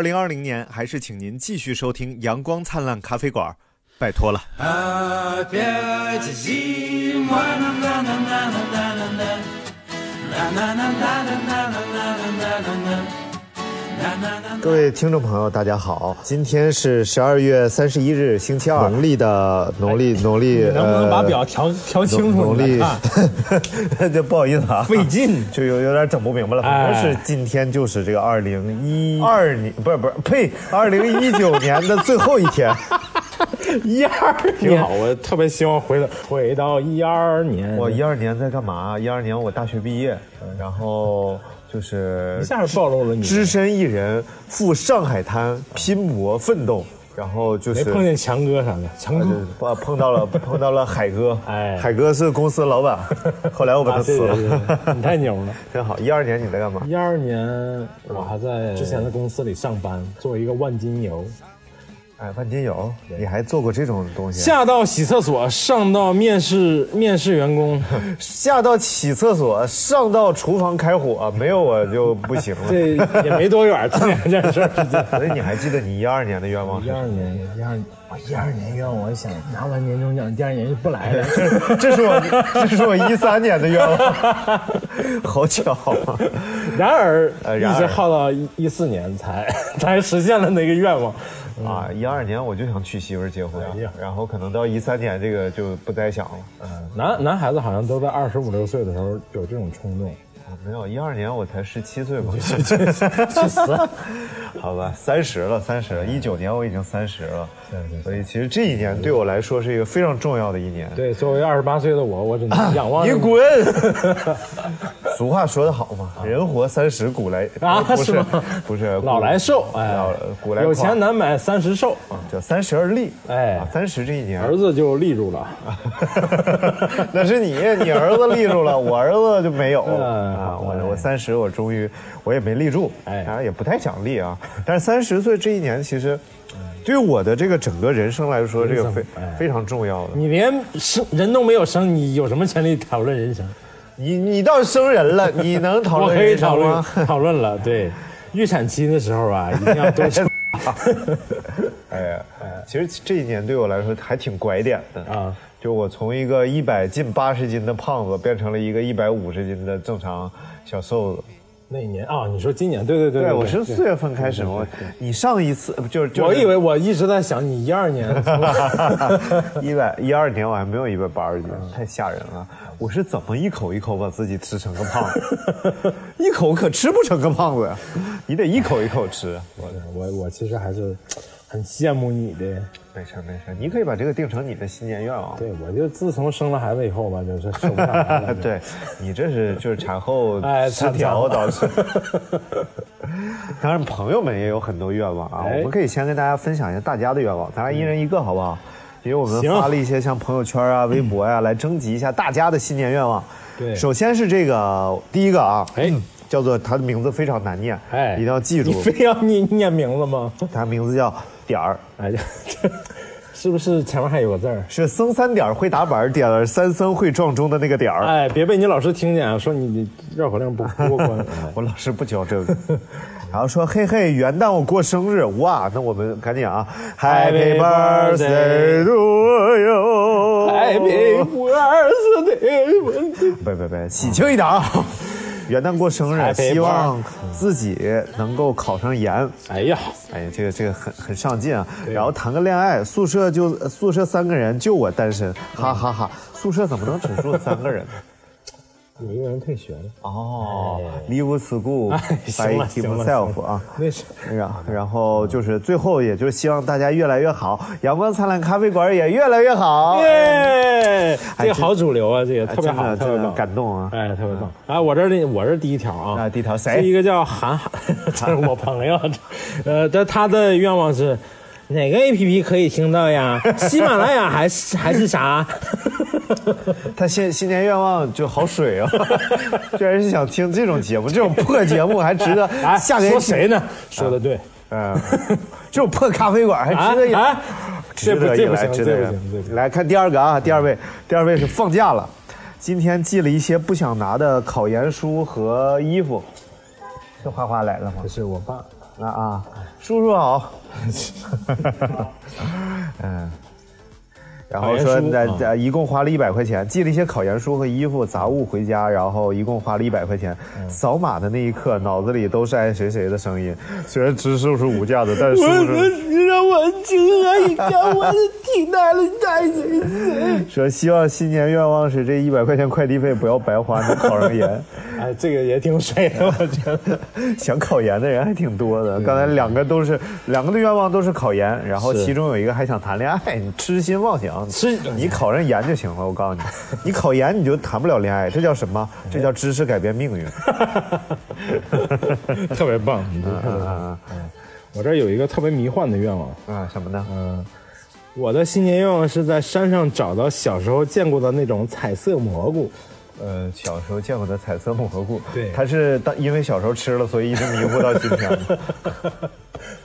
二零二零年还是请您继续收听阳光灿烂咖啡馆拜托了。各位听众朋友，大家好，今天是十二月三十一日，星期二，农历的农历农历，能不能把呃表调调清楚？农历你来看，这不好意思啊，费劲就有有点整不明白了。反正是今天就是这个二零一二年，不是不是，呸，二零一九年的最后一天。一二挺好，我特别希望回到回到一二年。我一二年在干嘛？一二年我大学毕业，然后就是一下暴露了你，只身一人赴上海滩拼搏奋斗，然后就是没碰见强哥啥的，强哥碰碰到了碰到了海哥，哎海哥是公司老板，后来我把他辞了，对你太牛了。真好。一二年你在干嘛？一二年我还在之前的公司里上班，做一个万金油，哎，万金油，你还做过这种东西？下到洗厕所，上到面试面试员工，下到洗厕所，上到厨房开火，没有我就不行了。这也没多远，这两件事。所以你还记得你一二年的愿望是一？二年，一二我一二年愿望，我想拿完年终奖，第二年就不来了。这是我，这是我一三年的愿望，好巧啊！然而，一直耗到一一四年才才实现了那个愿望。啊，一二年我就想娶媳妇儿结婚哎，然后可能到一三年这个就不再想了。嗯男男孩子好像都在二十五六岁的时候有这种冲动，啊没有，一二年我才十七岁嘛。去死！好吧，三十了，三十了，一九年我已经三十了，对对所以其实这一年对我来说是一个非常重要的一年。对，作为二十八岁的我，我只能 仰望你滚！俗话说得好嘛，人活三十古来啊不是不是老来瘦，哎老，古来有钱难买三十瘦，叫三十而立。哎啊三十这一年，儿子就立住了。那是你，你儿子立住了，我儿子就没有嗯啊。我哎我三十，我终于我也没立住，哎当然也不太想立啊。但是三十岁这一年，其实对我的这个整个人生来说，这个非哎非常重要的。你连生人都没有生，你有什么权利讨论人生？你你倒是生人了，你能讨 我可以讨论吗？讨论了。对，预产期的时候啊，一定要多吃 哎呀，其实这一年对我来说还挺拐点的啊。就我从一个一百近八十斤的胖子，变成了一个一百五十斤的正常小瘦子。那一年啊，你说今年？对对对对，对，我是四月份开始，我你上一次就是就是我以为我一直在想你一二年，一百一二年我还没有一百八十斤，太吓人了。我是怎么一口一口把自己吃成个胖子？一口可吃不成个胖子呀，你得一口一口吃。我我我其实还是很羡慕你的。没事没事，你可以把这个定成你的新年愿望。对，我就自从生了孩子以后吧，就是。对，你这是就是产后 哎失调产导致。当然，朋友们也有很多愿望啊，哎我们可以先跟大家分享一下大家的愿望，咱俩一人一个好不好？因为我们发了一些像朋友圈啊、微博呀、来征集一下大家的新年愿望。对首先是这个第一个啊，哎叫做他的名字非常难念，哎，一定要记住你，非要念念名字吗？他名字叫点儿。哎 是不是前面还有个字儿？是僧三点儿会打板儿点儿三僧会撞钟的那个点儿，哎，别被你老师听见啊，说你你绕口令不不过关。哎我老师不教这个。然后说嘿嘿，元旦我过生日，哇，那我们赶紧啊，Happy birthday to you，Happy birthday！不不不，喜庆一点啊！元旦过生日，希望自己能够考上研。哎呀，哎呀，这个这个很很上进啊！然后谈个恋爱，宿舍就宿舍三个人，就我单身，哈哈哈宿舍怎么能只住三个人呢？有一个人退学了。哦，Leave school 哎 by himself 啊。那是然然后就是最后，也就是希望大家越来越好，阳光灿烂咖啡馆也越来越好。耶，这个好主流啊，这个哎特别好，特别棒，感动啊！哎，特别棒。啊，我这儿的我这儿第一条啊，啊，第一条是谁？一个叫韩寒，这是我朋友，呃，但他的愿望是哪个 A P P 可以听到呀？喜马拉雅还是还是啥？他新新年愿望就好水啊，居然是想听这种节目，这种破节目还值得哎，下给说谁呢？说的对，嗯，这种破咖啡馆还值得一啊啊值得一来，这不这不行值得一来看第二个啊，第二位，第二位是放假了，今天寄了一些不想拿的考研书和衣服。是花花来了吗这？是我爸，啊啊，叔叔好。嗯。然后说考研书那啊那一共花了一百块钱，寄了一些考研书和衣服杂物回家，然后一共花了一百块钱。嗯扫码的那一刻，脑子里都是爱谁谁的声音。虽然知识是无价的，但是我你让我情何以堪？我的替代了太谁谁。说希望新年愿望是这一百块钱快递费不要白花，能考上研。哎，这个也挺水的，我觉得。想考研的人还挺多的。刚才两个都是两个的愿望都是考研，然后其中有一个还想谈恋爱，你痴心妄想。痴你考上研就行了，我告诉你，你考研你就谈不了恋爱，这叫什么？这叫知识改变命运。特别棒，你这特别棒。啊我这有一个特别迷幻的愿望，啊，什么呢？嗯，我的新年愿望是在山上找到小时候见过的那种彩色蘑菇。呃，小时候见过的彩色蘑菇，对它是当因为小时候吃了，所以一直迷糊到今天吗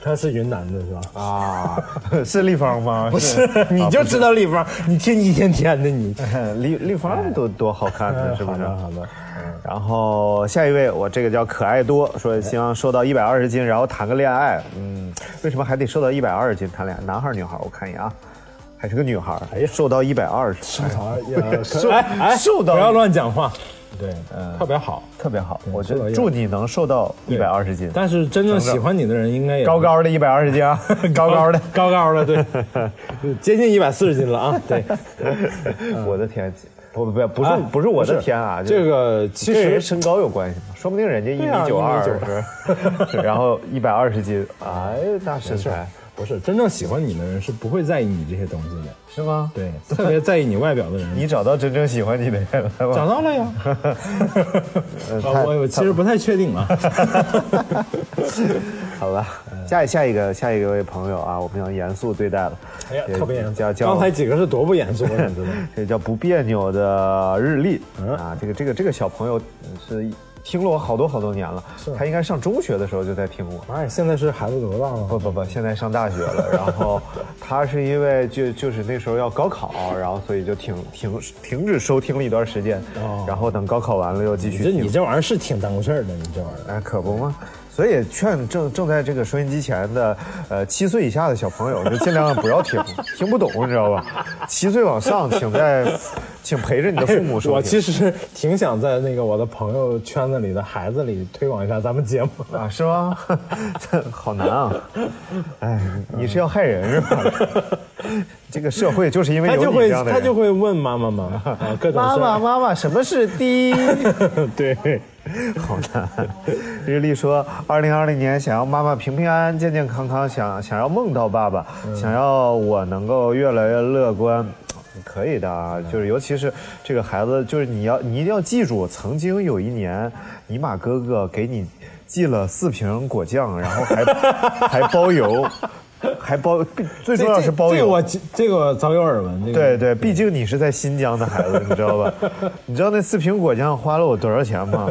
它是云南的是吧？啊，是立方吗？不是，你就知道立方，你听一天天的你。立立方多多好看呢，是不是？好的好的。然后下一位，我这个叫可爱多，说希望瘦到一百二十斤，然后谈个恋爱。嗯，为什么还得瘦到一百二十斤谈恋爱？男孩儿女孩儿？我看一眼啊，还是个女孩儿。哎呀，瘦到一百二十，瘦哎哎，瘦到不要乱讲话。对，特别好。特别好。我觉得祝你能瘦到一百二十斤，但是真正喜欢你的人应该也高高的一百二十斤啊，高 高的。高高的，对，接近一百四十斤了啊！对，我的天，不不不，不是不是我的天啊，这个其实身高有关系吗？说不定人家一米九二，1.92是，然后一百二十斤，哎，那身材不是真正喜欢你的人是不会在意你这些东西的。是吗？对，特别在意你外表的人，你找到真正喜欢你的人了吗？找到了呀。我我其实不太确定啊。好吧，下下一个下一个位朋友啊，我们要严肃对待了。哎呀，也特别严肃。叫叫刚才几个是多不严肃，你知道？这叫不别扭的日历嗯啊，这个这个这个小朋友是听了我好多好多年了，他应该上中学的时候就在听我。妈呀，现在是孩子多大了？不不不，现在上大学了。然后他是因为就就是那时候要高考，然后所以就停停停止收听了一段时间，然后等高考完了又继续听。你这你这玩意儿是挺耽误事儿的，你这玩意儿。哎，可不吗。所以劝正正在这个收音机前的，呃，七岁以下的小朋友，就尽量不要听，听不懂，你知道吧？七岁往上，请在，请陪着你的父母收听。我其实挺想在那个我的朋友圈子里的孩子里推广一下咱们节目。啊，是吗？这 好难啊！哎，你是要害人是吧？这个社会就是因为有他就会你这样的人。他就会问妈妈嘛，啊，各种妈。妈妈妈，什么是低？对，好难。日历说，二零二零年想要妈妈平平安安、健健康康，想想要梦到爸爸，想要我能够越来越乐观。可以的啊，就是尤其是这个孩子，就是你要你一定要记住，曾经有一年，尼玛哥哥给你寄了四瓶果酱，然后还 还包邮，还包，最重要是包邮。这个我这个我早有耳闻。这个对对，毕竟你是在新疆的孩子，你知道吧？你知道那四瓶果酱花了我多少钱吗？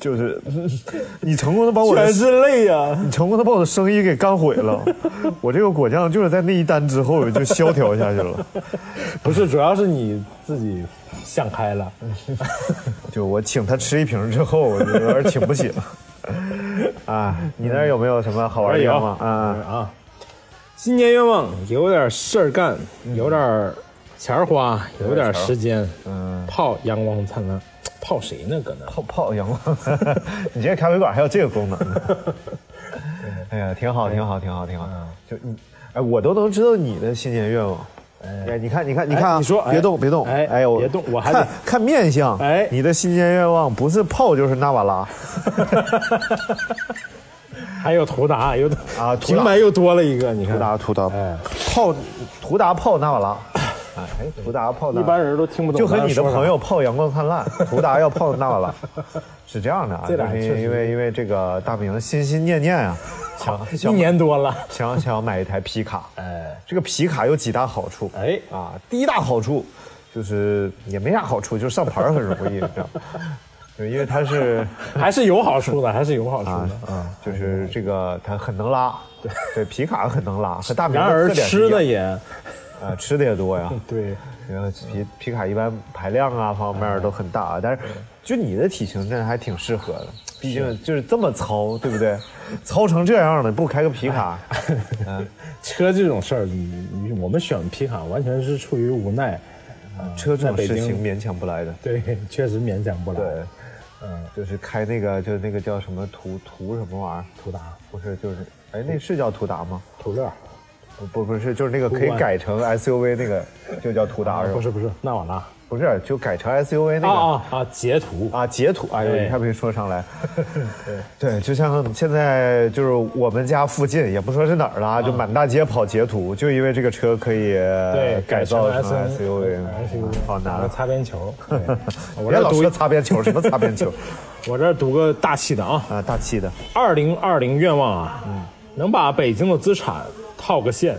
就是 你成功的把我的全是泪呀。你成功的把我的生意给干毁了。我这个果酱就是在那一单之后就萧条下去了。不是，主要是你自己想开了。就我请他吃一瓶之后，我就有点请不起了。啊，你那儿有没有什么好玩的愿望啊？啊，新年愿望有点事儿干，有点钱花，有点时间，嗯，泡阳光灿烂，泡谁呢？搁那泡泡阳光，你这咖啡馆还有这个功能呢？哎呀，挺好，挺好，挺好，挺好。就你，哎，我都能知道你的新年愿望。哎，你看，你看，你看啊！你说哎别动，别动！哎哎，我别动我还得看看面相。哎你的新年愿望不是泡就是纳瓦拉。还有图达，有啊平白又多了一个，你看图达，图达，哎泡图达泡纳瓦拉。哎，图达泡纳瓦拉一般人都听不懂。就和你的朋友泡阳光灿烂，图达要泡纳瓦拉，是这样的啊。因为因为这个大明心心念念啊，想一年多了，想想要买一台皮卡。哎这个皮卡有几大好处？哎啊，第一大好处就是也没啥好处，就是上牌很容易，这样。就因为它是 还是有好处的，还是有好处啊的。啊，就是这个它很能拉，对对，皮卡很能拉，和大明然而吃的也啊吃的也多呀。对，然后皮皮卡一般排量啊方面都很大啊，但是就你的体型真的还挺适合的。毕竟就是这么糙，对不对？糙成这样了，不开个皮卡，嗯，车这种事儿，我们选皮卡完全是出于无奈。啊车这种事情勉强不来的。对，确实勉强不来。对，嗯，就是开那个，就是那个叫什么途途什么玩意儿？途达、不是，就是，哎，那是叫途达吗？途乐，不不不是，就是那个可以改成 SUV 那个，就叫途达是吧？不是不是，纳瓦拉。不是，就改成 SUV 那个。啊啊啊！截图啊，截图，哎呦，对你还没说上来。对，就像现在就是我们家附近，也不说是哪儿了啊，就满大街跑截图，就因为这个车可以对改造成成 SUV，SUV 好难啊。擦边球。对我别老这读说擦边球，什么擦边球 我这读个大气的啊，啊？大气的，二零二零愿望啊，能把北京的资产套个现，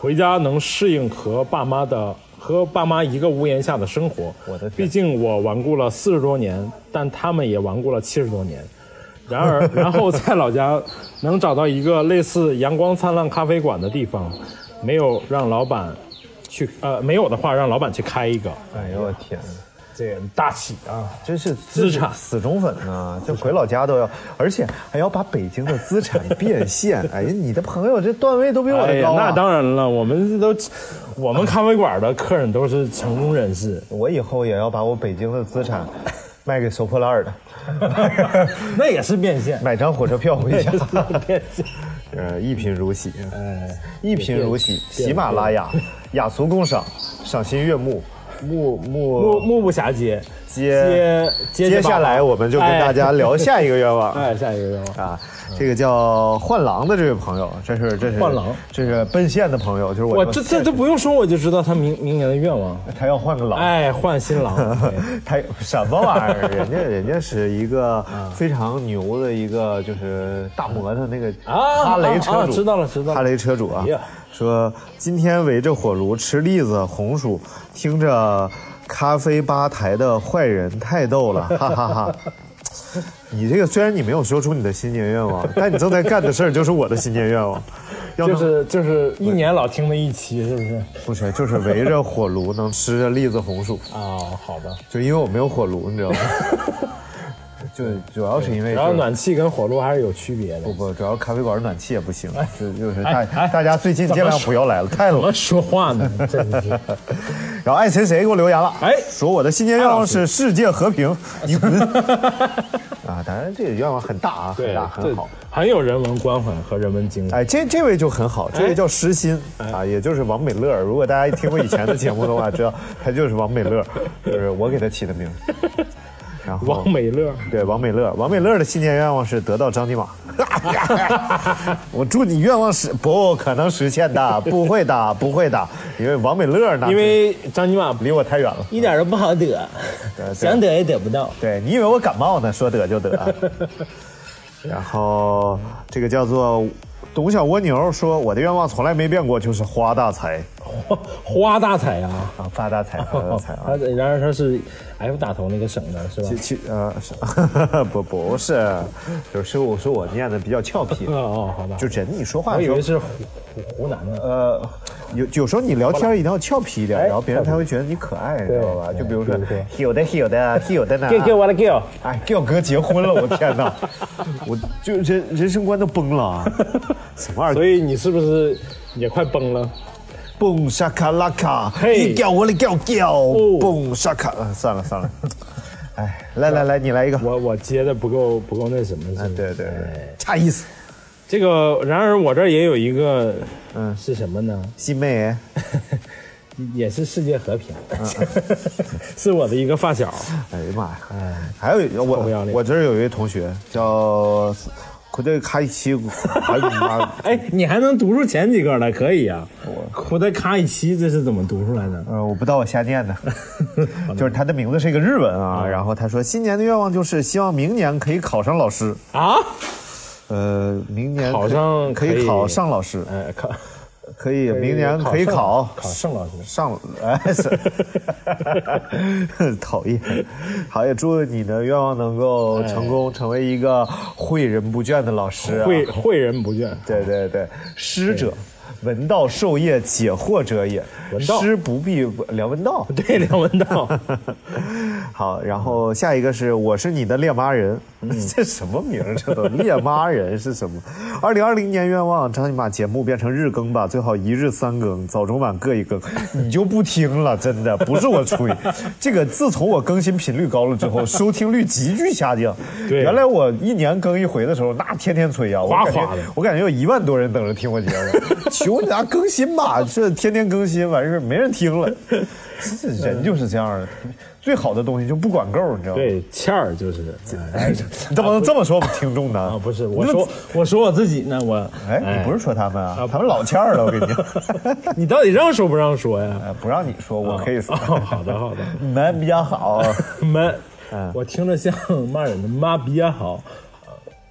回家能适应和爸妈的和爸妈一个屋檐下的生活。我的天毕竟我顽固了四十多年，但他们也顽固了七十多年。然而，然后在老家能找到一个类似阳光灿烂咖啡馆的地方，没有让老板去呃没有的话，让老板去开一个。哎呦我天！这大气啊！真是资产死忠粉呐、就回老家都要，而且还要把北京的资产变现。哎呀，你的朋友这段位都比我的高、啊那当然了，我们都，我们咖啡馆的客人都是成功人士，我以后也要把我北京的资产 卖给收破烂儿的，那也是变现。买张火车票回家。变现。呃，一贫如洗，哎，一贫如洗，喜马拉雅，雅俗共赏，赏心悦目，目目目目不暇接，接接接下来我们就跟大家聊下一个愿望。哎，下一个愿望。啊，这个叫换狼的这位朋友，这是这是换狼，这是奔现的朋友，就是我我这这这不用说，我就知道他明明年的愿望。他要换个狼，哎，换新狼。他什么玩意儿？人家人家是一个嗯 非常牛的一个就是大摩托那个啊哈雷车主，知道了知道了哈雷车主啊呀，说今天围着火炉吃栗子红薯，听着咖啡吧台的坏人太逗了，哈哈哈。你这个虽然你没有说出你的新年愿望，但你正在干的事儿就是我的新年愿望，要能就是就是一年老听的一期，是不是？不是就是围着火炉能吃着栗子红薯，哦，好的。就因为我没有火炉，你知道吗？就主要是因为就是然后暖气跟火炉还是有区别的不。不，主要咖啡馆暖气也不行，就就是大大家最近尽量不要来了，太冷。说话呢？真的是。然后爱谁谁给我留言了，哎说我的新年愿望是世界和平，你滚 啊！当然这个愿望很大啊，很对大，很好。，很有人文关怀和人文精神。哎，这这位就很好，这位叫诗心啊，也就是王美乐。如果大家听过以前的节目的话，知道他就是王美乐，就是我给他起的名字。然后王美乐，对王美乐，王美乐的新年愿望是得到张尼玛。我祝你愿望是不可能实现的，不会的，不会的，因为王美乐呢因为张尼玛离我太远了。一点都不好得，对 想得也得不到。对你以为我感冒呢？说得就得。然后这个叫做董小蜗牛说，我的愿望从来没变过，就是花大财 花花大彩啊！啊，发大财，发大财啊。他然而他是 F 打头那个省的是吧其？其呃是 不不是，就是我说我念的比较俏皮哦，哦，好吧。就人你说话的时候我以为是湖湖湖南的。呃，有有时候你聊天一定要俏皮一点，哎然后别人才会觉得你可爱，知道吧？就比如说有的有的有的呢，给给我的给我，哎，给我哥结婚了，我天哪，我就人人生观都崩了啊，什么玩意儿？所以你是不是也快崩了？蹦沙卡拉卡，嘿。你叫我的叫叫，蹦沙卡，啊算了算了，哎，来来来，你来一个，我我接的不够不够那什么，对对对。哎，差意思，这个然而我这儿也有一个，嗯。是什么呢？新妹，也是世界和平，嗯 是我的一个发小。哎呀妈呀，还有臭不要脸。我我这儿有一位同学叫，库德卡伊奇，哎呀妈。哎，你还能读出前几个来，可以啊。苦得卡伊奇这是怎么读出来的？呃，我不知道我瞎念的，就是他的名字是一个日文啊。然后他说，新年的愿望就是希望明年可以考上老师。啊？呃，明年考上可以考上老师，哎，考可以明年可以考考盛老师。上，哎是，讨厌。好，也祝你的愿望能够成功，成为一个诲人不倦的老师啊。诲诲人不倦。对对对，师者，闻道授业解惑者也。师不必聊文道。对，梁文道，好，然后下一个是我是你的猎妈人，这什么名儿？这都猎妈人是什么？二零二零年愿望，张你把节目变成日更吧，最好一日三更，早中晚各一更。你就不听了，真的不是我吹，这个自从我更新频率高了之后，收听率急剧下降。对原来我一年更一回的时候，那天天催呀，哗哗的我感觉有一万多人等着听我节目，求你俩更新吧，这天天更新完事儿没人听了，这人就是这样的。最好的东西就不管够，你知道吗？对，欠儿就是，哎你 怎么能这么说我们听众呢？啊，不是，我说我说我自己呢，我，哎，你不是说他们啊？他们老欠儿了，我跟你讲。你到底让说不让说呀？哎，不让你说，我可以说。哦好的好的，你们比较好。妈，嗯我听着像骂人的，妈比较好，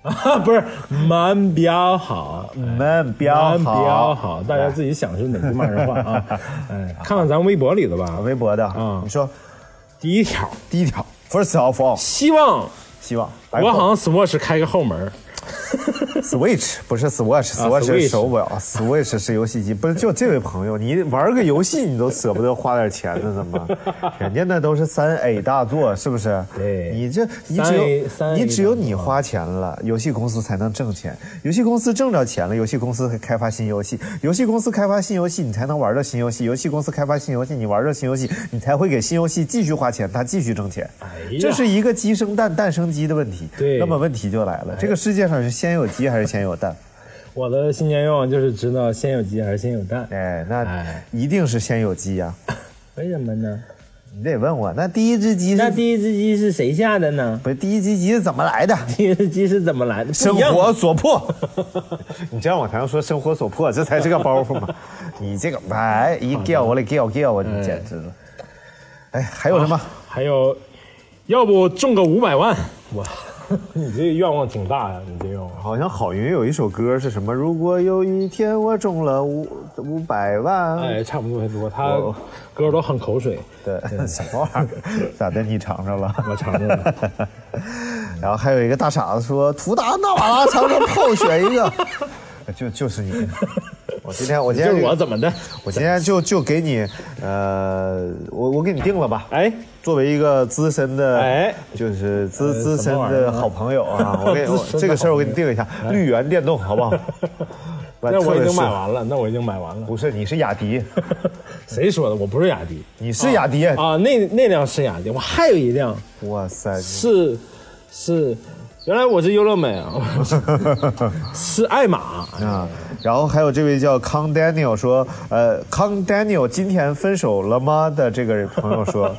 啊，不是，蛮比较好，你们比较蛮比较好。好，大家自己想是哪句骂人话啊？哎，看看咱微博里的吧。微博的啊你说第一条，第一条，First of all，希望希望我好像 Swatch 开个后门，Switch 不是 Swatch，Swatch 是手表，Switch 是游戏机。不是，就这位朋友，你玩个游戏你都舍不得花点钱呢，怎么？人家那都是三 A 大作，是不是？对你这你只有你只有你花钱了，游戏公司才能挣钱。游戏公司挣着钱了，游戏公司开发新游戏，游戏公司开发新游戏，你才能玩到新游戏。游戏公司开发新游戏，你玩到新游戏，你才会给新游戏继续花钱，它继续挣钱。这是一个鸡生蛋，蛋生鸡的问题。对那么问题就来了，这个世界上是先有鸡还是先有蛋？我的新年愿望就是知道先有鸡还是先有蛋。哎，那哎一定是先有鸡呀、为什么呢？你得问我，那第一只鸡是那第一只鸡是谁下的呢？不是第一只鸡是怎么来的？第一只鸡是怎么来的？生活所迫，你这样往台上说生活所迫，这才是个包袱嘛。你这个哎一叫我来叫叫我，你简直了。哎，还有什么？还有，要不中个五百万？哇，你这个愿望挺大呀，你这愿望。好像郝云有一首歌是什么？如果有一天我中了五五百万，哎，差不多差不多，他我歌都很口水，对，什么 玩意儿？咋的？你尝尝了？我尝尝了。然后还有一个大傻子说：“图达纳瓦拉长城炮选一个。”就就是你，我今天我今就天是我怎么的？我今天就就给你，呃，我我给你定了吧。哎，作为一个资深的，哎就是资呃资深的好朋友啊，我给 这个事儿我给你定一下，绿源电动好不好？那我已经买。完了，那我已经买完了。不是，你是雅迪，谁说的？我不是雅迪你是雅迪。啊，那那辆是雅迪，我还有一辆哇塞，是是，原来我是优乐美啊，是爱玛。啊，然后还有这位叫康 Daniel 说，呃，康 Daniel 今天分手了吗？的这个朋友说，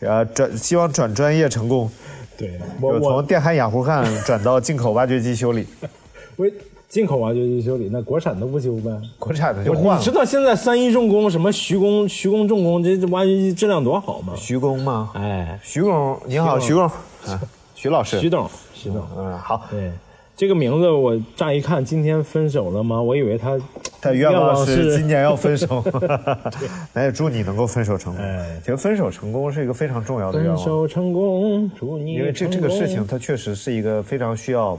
呃，转希望转专业成功，对我有从电焊氩弧焊转到进口挖掘机修理，我进口挖掘机修理，那国产都不修呗？国产的就换了。你知道现在三一重工什么徐工徐工重工这这挖掘机质量多好吗？徐工吗？哎，徐工，你好，徐工，啊，徐老师，徐董，徐董，嗯，好，对，这个名字我乍一看，今天分手了吗？我以为他 他愿望是是今年要分手，那也祝你能够分手成功。哎其实分手成功是一个非常重要的愿望，分手成功，祝你因为这这个事情它确实是一个非常需要。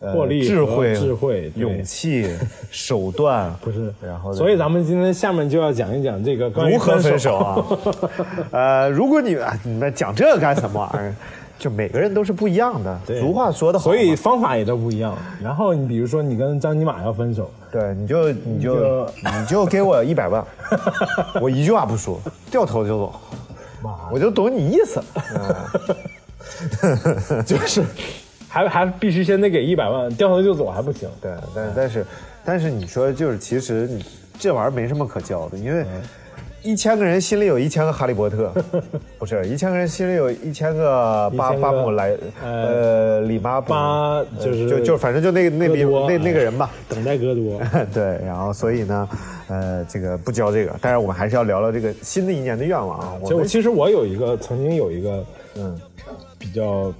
呃魄力智慧、智慧勇气、手段，不是，然后所以咱们今天下面就要讲一讲这个如何分手手啊？呃，如果你啊你们讲这干什么玩意儿？就每个人都是不一样的。对俗话说的好，所以方法也都不一样。然后你比如说你跟张尼玛要分手，对，你就你就就 你就给我一百万，我一句话不说，掉头就走，我就懂你意思。就是还还必须先得给一百万，掉头就走还不行。对，但但是但是你说就是，其实你这玩意儿没什么可教的，因为一千个人心里有一千个哈利波特，不是一千个人心里有一千个巴巴姆莱呃呃里巴布巴就是就就反正就那个那笔那那个人吧。等待戈多，对，然后所以呢，呃，这个不教这个，但是我们还是要聊聊这个新的一年的愿望啊。我其实我有一个曾经有一个嗯，比较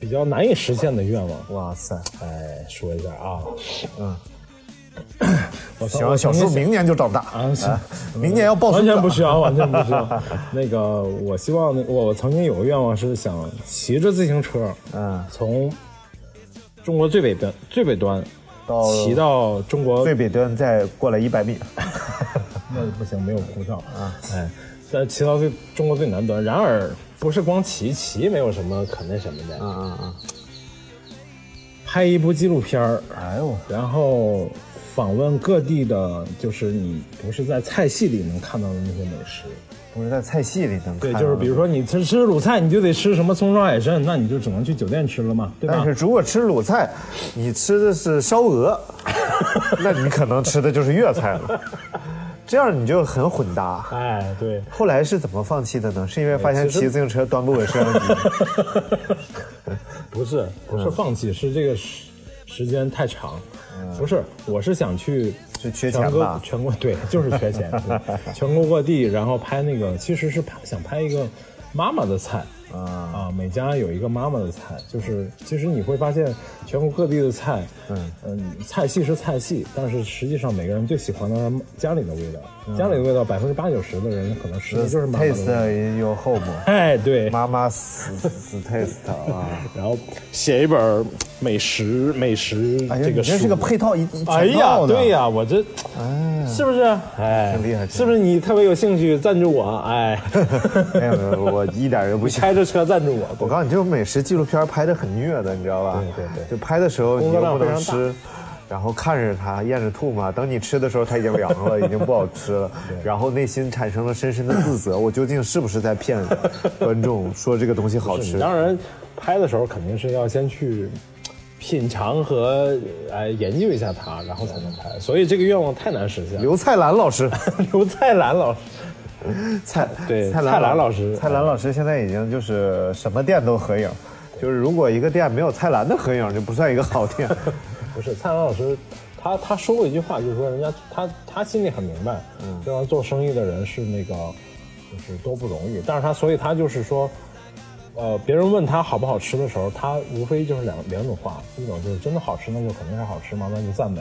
比较难以实现的愿望，哇塞，哎，说一下啊，嗯，我行，小树明年就长大啊行啊，明年要抱完全不需要，完全不需要。那个，我希望那我我曾经有个愿望是想骑着自行车，嗯从中国最北端最北端到骑到中国最北端再过来一百米。那不行，没有护照啊。哎，但骑到最中国最南端。然而，不是光骑，骑没有什么可那什么的。啊啊啊。拍一部纪录片儿，哎呦，然后访问各地的，就是你不是在菜系里能看到的那些美食。不是在菜系里能看对，就是比如说你吃吃鲁菜，你就得吃什么葱烧海参，那你就只能去酒店吃了嘛，对吧但？是如果吃鲁菜，你吃的是烧鹅，那你可能吃的就是粤菜了。这样你就很混搭。哎，对，后来是怎么放弃的呢？是因为发现骑自行车端不稳摄像机。不是不是放弃，是这个时时间太长。不是，我是想去是缺全国钱吧？全国对，就是缺钱，对全国各地，然后拍那个，其实是拍想拍一个妈妈的菜。啊，啊，每家有一个妈妈的菜，就是其实你会发现全国各地的菜，嗯嗯，菜系是菜系，但是实际上每个人最喜欢的是家里的味道，家里的味道百分之八九十的人可能吃的就是妈妈的味道。Taste your home，哎，对，妈妈死死 taste 啊！然后写一本美食美食哎，这个书，你这是个配套一一哎套的。对呀，我这哎，是不是？哎，挺厉害是不是你特别有兴趣赞助我？哎，没有没有，我一点都不想。开着车赞助我。我告诉你，这种美食纪录片拍的很虐的，你知道吧？对对对就拍的时候你又不能吃，然后看着它咽着吐嘛。等你吃的时候，它已经凉了，已经不好吃了。然后内心产生了深深的自责，我究竟是不是在骗观众说这个东西好吃？当然，拍的时候肯定是要先去品尝和哎研究一下它，然后才能拍。所以这个愿望太难实现了。刘菜兰老师，刘菜兰老师，蔡对蔡蔡澜老师蔡澜老师现在已经就是什么店都合影，就是如果一个店没有蔡澜的合影，就不算一个好店。不是蔡澜老师，他他说过一句话，就是说人家他他心里很明白，嗯，这帮做生意的人是那个就是多不容易，但是他所以他就是说。呃，别人问他好不好吃的时候，他无非就是两两种话，一种就是真的好吃，那就肯定是好吃嘛，那就赞美；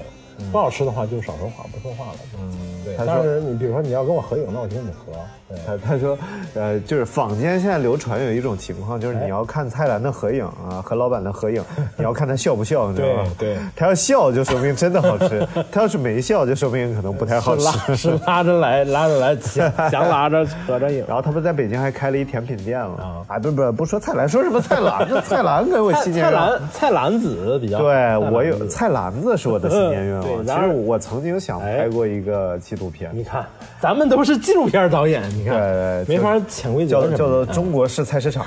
不好吃的话就少说话，不说话了。嗯，对。但是你比如说你要跟我合影，那我就跟你合。对，他他说，呃，就是坊间现在流传有一种情况，就是你要看蔡澜的合影啊，和老板的合影，你要看他笑不笑，你知道吗？对对 他要笑就说明真的好吃，他要是没笑就说明可能不太好拉吃。是拉着来，拉着来，想想拉着合着影。然后他们在北京还开了一甜品店了啊啊！不不不说蔡澜，说什么蔡澜？这蔡澜给我蔡蔡新年愿望。澜蔡澜子比较对我有蔡澜子是我的新年愿望。其实我曾经想拍过一个纪录片，你看，咱们都是纪录片导演，你看没法潜规则什么的叫叫做中国式菜市场，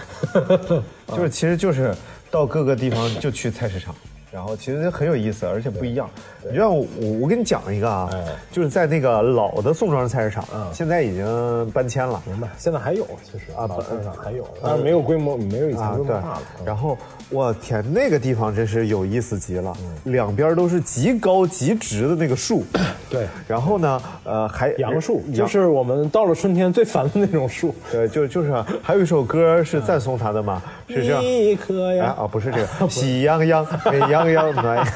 就是其实就是到各个地方就去菜市场。然后其实很有意思，而且不一样。你就像我，我跟你讲一个啊哎，就是在那个老的宋庄菜市场，现在已经搬迁了。明白？现在还有，其实啊菜市场还有，但是没有规模，没有以前啊，对规模大了。，然后我天，那个地方真是有意思极了，两边都是极高极直的那个树，对，然后呢，呃，还杨树。就是我们到了春天最烦的那种树。对，就就是啊还有一首歌是赞颂他的嘛，是这样。一颗哎呀，啊，不是这个，喜羊羊，美羊羊暖。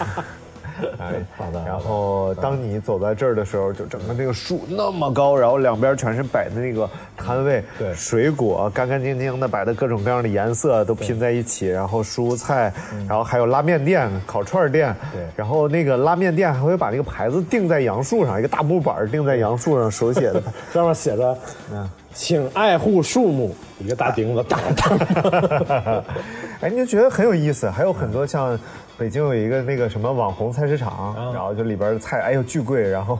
哎，好的然后当你走在这儿的时候，就整个那个树那么高，然后两边全是摆的那个摊位，对水果干干净净的摆的各种各样的颜色都拼在一起，然后蔬菜，然后还有拉面店、烤串店，对然后那个拉面店还会把那个牌子钉在杨树上，一个大木板钉在杨树上，手写的。上面写着嗯“请爱护树木”，一个大钉子，当当。哎，你就觉得很有意思。还有很多像北京有一个那个什么网红菜市场，然后就里边的菜，哎呦巨贵，然后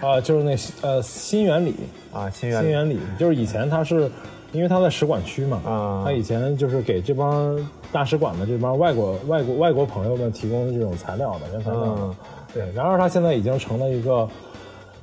啊，就是那呃新源里，啊新源新源里就是以前它是，因为它在使馆区嘛，啊。它以前就是给这帮大使馆的这帮外国外国外国朋友们提供的这种材料的原材料对，然而它现在已经成了一个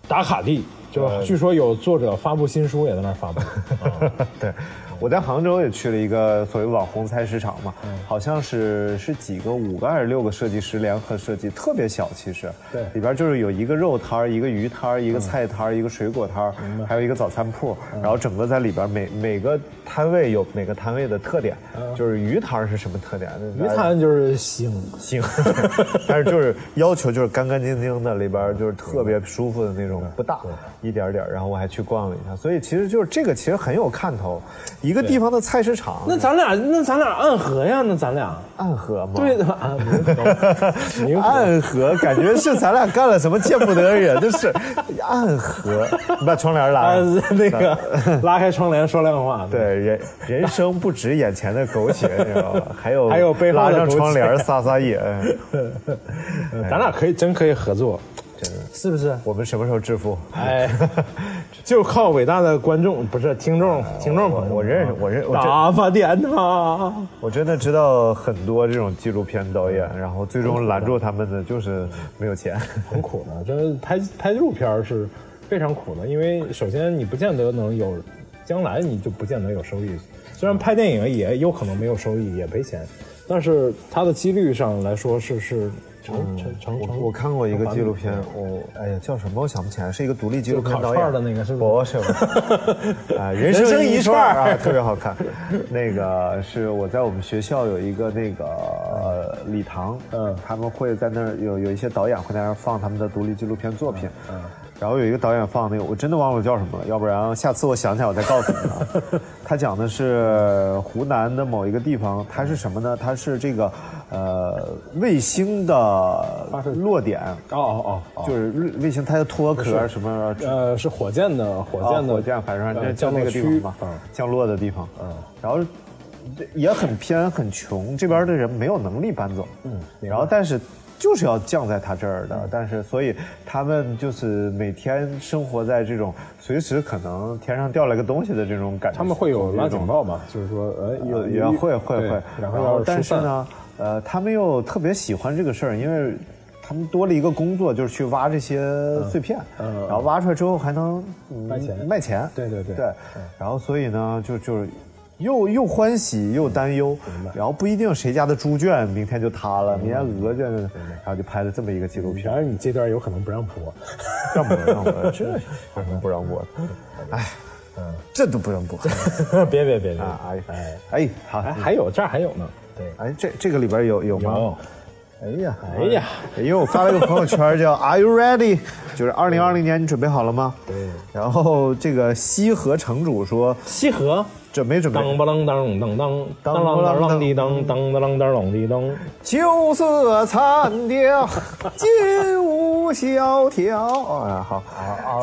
打卡地，就据说有作者发布新书也在那儿发布。啊。对，我在杭州也去了一个所谓网红菜市场嘛，好像是是几个五个还是六个设计师联合设计，特别小其实。对里边就是有一个肉摊儿，一个鱼摊儿，一个菜摊儿，一个水果摊儿，还有一个早餐铺，然后整个在里边每每个摊位有每个摊位的特点，就是鱼摊儿是什么特点？鱼摊就是腥，腥，但是就是要求就是干干净净的，里边就是特别舒服的那种，不大，一点点儿。然后我还去逛了一下，所以其实就是这个其实很有看头。一个地方的菜市场，那咱俩那咱俩暗合呀，那咱俩。暗合吗，对的暗，合暗合感觉是咱俩干了什么见不得人的事，暗合，你把窗帘拉。啊。那个拉开窗帘说亮话，对，人人生不止眼前的苟且，你知道吧？还有还有背后拉上窗帘撒撒野。咱俩可以真可以合作，真的，是不是？我们什么时候致富？哎，就靠伟大的观众不是听众听众朋友，我认识，我认，我真大发电呐！我真的知道很多这种纪录片导演，然后最终拦住他们的就是没有钱。很苦的，真的拍拍纪录片是非常苦的，因为首先你不见得能有，将来你就不见得有收益。虽然拍电影也有可能没有收益，也赔钱，但是它的几率上来说是是成成成成。我我看过一个纪录片，我哎呀叫什么我想不起来，是一个独立纪录片导演的那个是不不是？啊，人人生一一串啊，特别好看。那个是我在我们学校有一个那个呃礼堂，嗯他们会在那儿有有一些导演会在那儿放他们的独立纪录片作品，嗯。然后有一个导演放那个，我真的忘了叫什么了，要不然下次我想起来我再告诉你啊。他讲的是湖南的某一个地方，它是什么呢？它是这个呃卫星的落点，哦哦哦，就是卫星它的脱壳什么呃是火箭的火啊箭的火箭，反正呃就就那个地方嘛，嗯降落的地方，嗯，然后也很偏很穷，这边的人没有能力搬走，嗯，然后但是就是要降在他这儿嗯。的，但是所以他们就是每天生活在这种随时可能天上掉了个东西的这种感觉，他们会有拉警报嘛？就是说，呃，有呃也会会会，然后但，是呢，呃，他们又特别喜欢这个事儿，因为他们多了一个工作，就是去挖这些碎片，嗯嗯然后挖出来之后还能、嗯卖钱。卖钱，对对对对，然后所以呢，就就是。又又欢喜又担忧，然后不一定谁家的猪圈明天就塌了，明天鹅圈，然后就拍了这么一个纪录片。然，而你这段有可能不让播，让播让播，这有什么不让播。的？哎，这都不让播。别别别别，啊！哎哎。哎，好，哎，还有这儿还有呢，对，哎，这这个里边有有吗？有，哎呀，哎呀，因为我发了个朋友圈叫 “Are you ready”，就是二零二零年你准备好了吗？对，然后这个西河城主说西河。准备准备，当吧啷当当当当啷当啷滴当当当啷当啷滴当，酒色残调，金屋萧条。啊，好，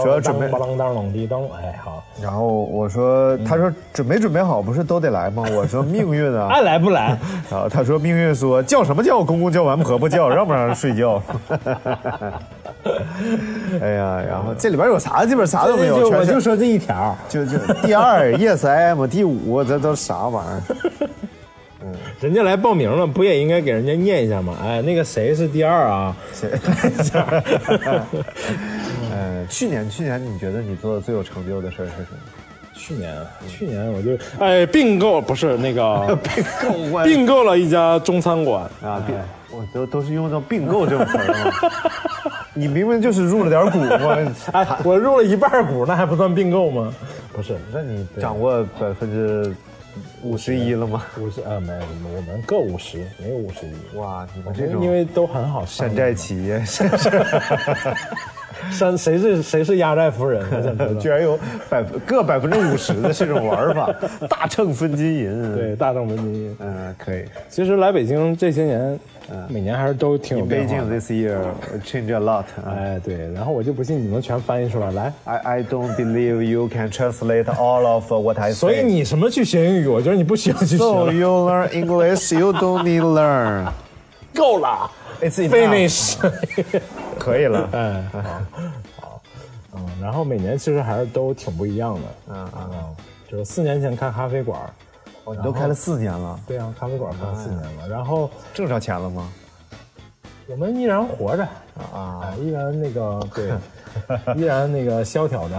说要准备当吧啷当啷滴当，哎好，然后我说，他说准没准备好，不是都得来吗？我说命运啊，爱来不来？然后他说命运说叫什么叫，公公叫完婆婆叫，让不让人睡觉？哎呀，然后这里边有啥？这边啥都没有，我就说这一条，就就第二 Yes I am，第五这都啥玩意儿？嗯人家来报名了，不也应该给人家念一下吗？哎，那个谁是第二啊？谁 呃，去年去年你觉得你做的最有成就的事儿是什么？去年，去年我就哎并购不是那个 并购啊并购了一家中餐馆啊，并我都都是用到并购这种词儿吗？你明明就是入了点股嘛，哎，我入了一半股，那还不算并购吗？不是，那你掌握百分之五十一了吗？五十啊，没有，我们各五十，没有五十一。哇，你们这种因为都很好山寨企业，山谁是谁是压寨夫人？我想知道 居然有百各百分之五十的这种玩法，大秤分金银。对，大秤分金银。嗯，可以。其实来北京这些年，每年还是都挺有变化 Beijing。this year change a lot. 啊哎，对，然后我就不信你能全翻译出来，来。I I don't believe you can translate all of what I say. 所以你什么去学英语？我觉得你不需要去学 So。you learn English, you don't need learn. 够了 It's enough.，finish。可以了。嗯，好，好，嗯，然后每年其实还是都挺不一样的。嗯嗯，嗯，就是四年前开咖啡馆，哦，你都开了四年了，对啊，咖啡馆开了四年了，然后挣着钱了吗？我们依然活着啊啊，依然那个对，依然那个萧条的。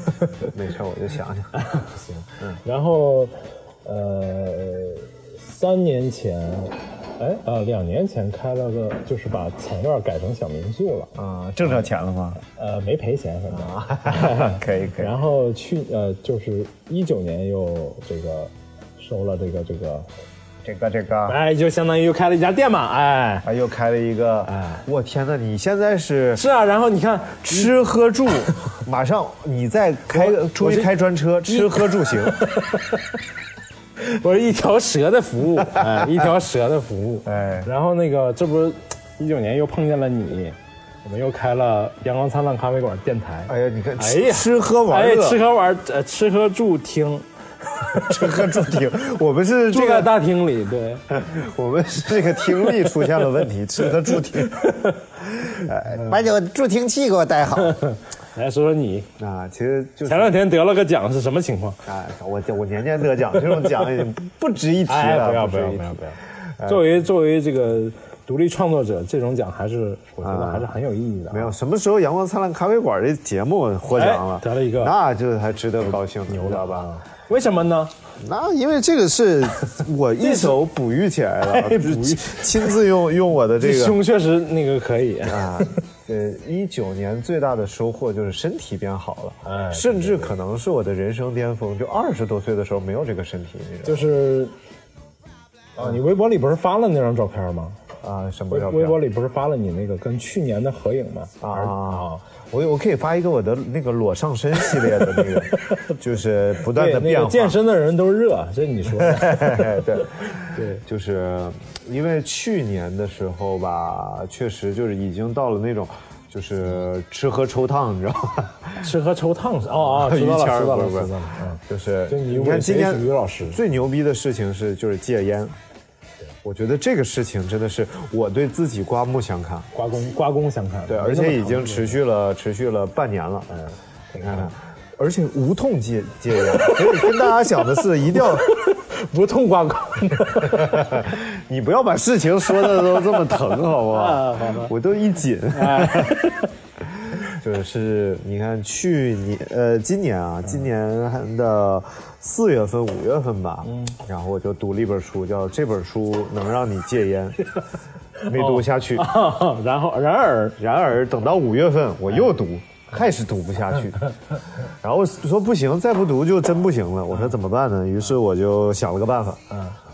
没事，我就想想。行，然后呃，三年前，哎呃，两年前开了个，就是把前院改成小民宿了，啊，挣着钱了吗？呃，没赔钱，反正。可以可以。然后去呃，就是一九年又这个收了这个这个这个这个，哎，就相当于又开了一家店嘛，哎，哎，又开了一个，哎。我天呐！你现在是是啊，然后你看，吃喝住，马上你再开出去开专车，吃喝住行，我是一条蛇的服务，哎，一条蛇的服务，哎。然后那个这不是一九年又碰见了你，我们又开了阳光灿烂咖啡馆电台，哎呀，你看，哎呀。吃喝玩哎，乐，吃喝玩，呃，吃喝住听，吃喝住听，我们是这个，住在大厅里，对，我们是这个听力出现了问题，吃喝助听，哎，把你助听器给我带好 来说说你啊！其实就是前两天得了个奖是什么情况？啊，我我年年得奖，这种奖已经不不值一提哎，了，不要不要不要不要！作为作为这个独立创作者，这种奖还是我觉得还是很有意义的啊。没有，什么时候阳光灿烂咖啡馆这节目获奖了，哎得了一个那就还值得高兴，牛知道吧？为什么呢？那因为这个是我一手哺育起来的，亲亲自用用我的这个 胸确实那个可以，啊，呃，一九年最大的收获就是身体变好了，哎甚至可能是我的人生巅峰。就二十多岁的时候没有这个身体，就是啊，你微博里不是发了那张照片吗？道啊？什么微照片？微博里不是发了你那个跟去年的合影吗？啊，我我可以发一个我的那个裸上身系列的那个，就是不断，的变化。那个健身的人都热，这你说的。对对，就是因为去年的时候吧，确实就是已经到了那种。就是吃喝抽烫，你知道吗？吃喝抽烫是哦哦，知道了，知道了，知道了。嗯，就是就你你看今天于老师最牛逼的事情是就是戒烟，我觉得这个事情真的是我对自己刮目相看，刮公刮公相看。对，而且已经持续了持续了半年了，嗯，你看看，而且无痛戒戒烟，所以跟大家讲的是一定要。无痛刮公。你不要把事情说的都这么疼，好不好？啊好我都一紧。哎就是你看去年呃今年啊，今年的四月份五月份吧，然后我就读了一本书，叫《这本书能让你戒烟》，没读下去。然后然而然而等到五月份我又读，还是读不下去。然后说不行，再不读就真不行了。我说怎么办呢？于是我就想了个办法，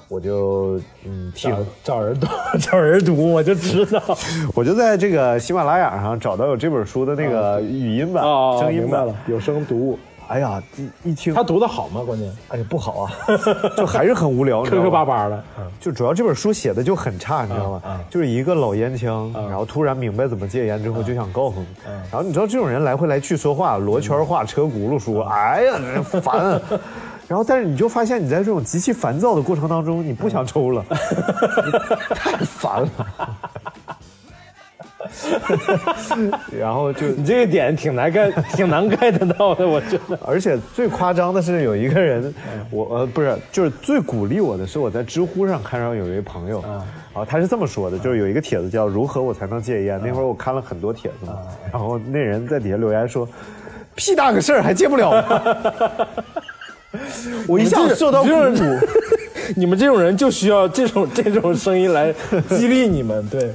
我就嗯听找找人读，找人读，我就知道。我就在这个喜马拉雅上找到有这本书的那个语音版、哦，声音版有声读物。哎呀，一一听，他读的好吗？关键哎呀不好啊，就还是很无聊，磕磕巴巴的。就主要这本书写的就很差，你知道吗？嗯嗯就是一个老烟枪，然后突然明白怎么戒烟之后就想告诉你，嗯然后你知道这种人来回来去说话，罗圈话、车轱辘说，哎呀，烦啊。然后，但是你就发现你在这种极其烦躁的过程当中，你不想抽了，太烦了。然后就你这个点挺难 get，挺难 get 到的，我觉得。而且最夸张的是，有一个人，我呃不是，就是最鼓励我的是我在知乎上看上有一位朋友，然后他是这么说的，就是有一个帖子叫“如何我才能戒烟”，那会儿我看了很多帖子嘛，然后那人在底下留言说：“屁大个事儿还戒不了吗？” 我一下子受到鼓舞，你们这种人就需要这种这种声音来激励你们，对。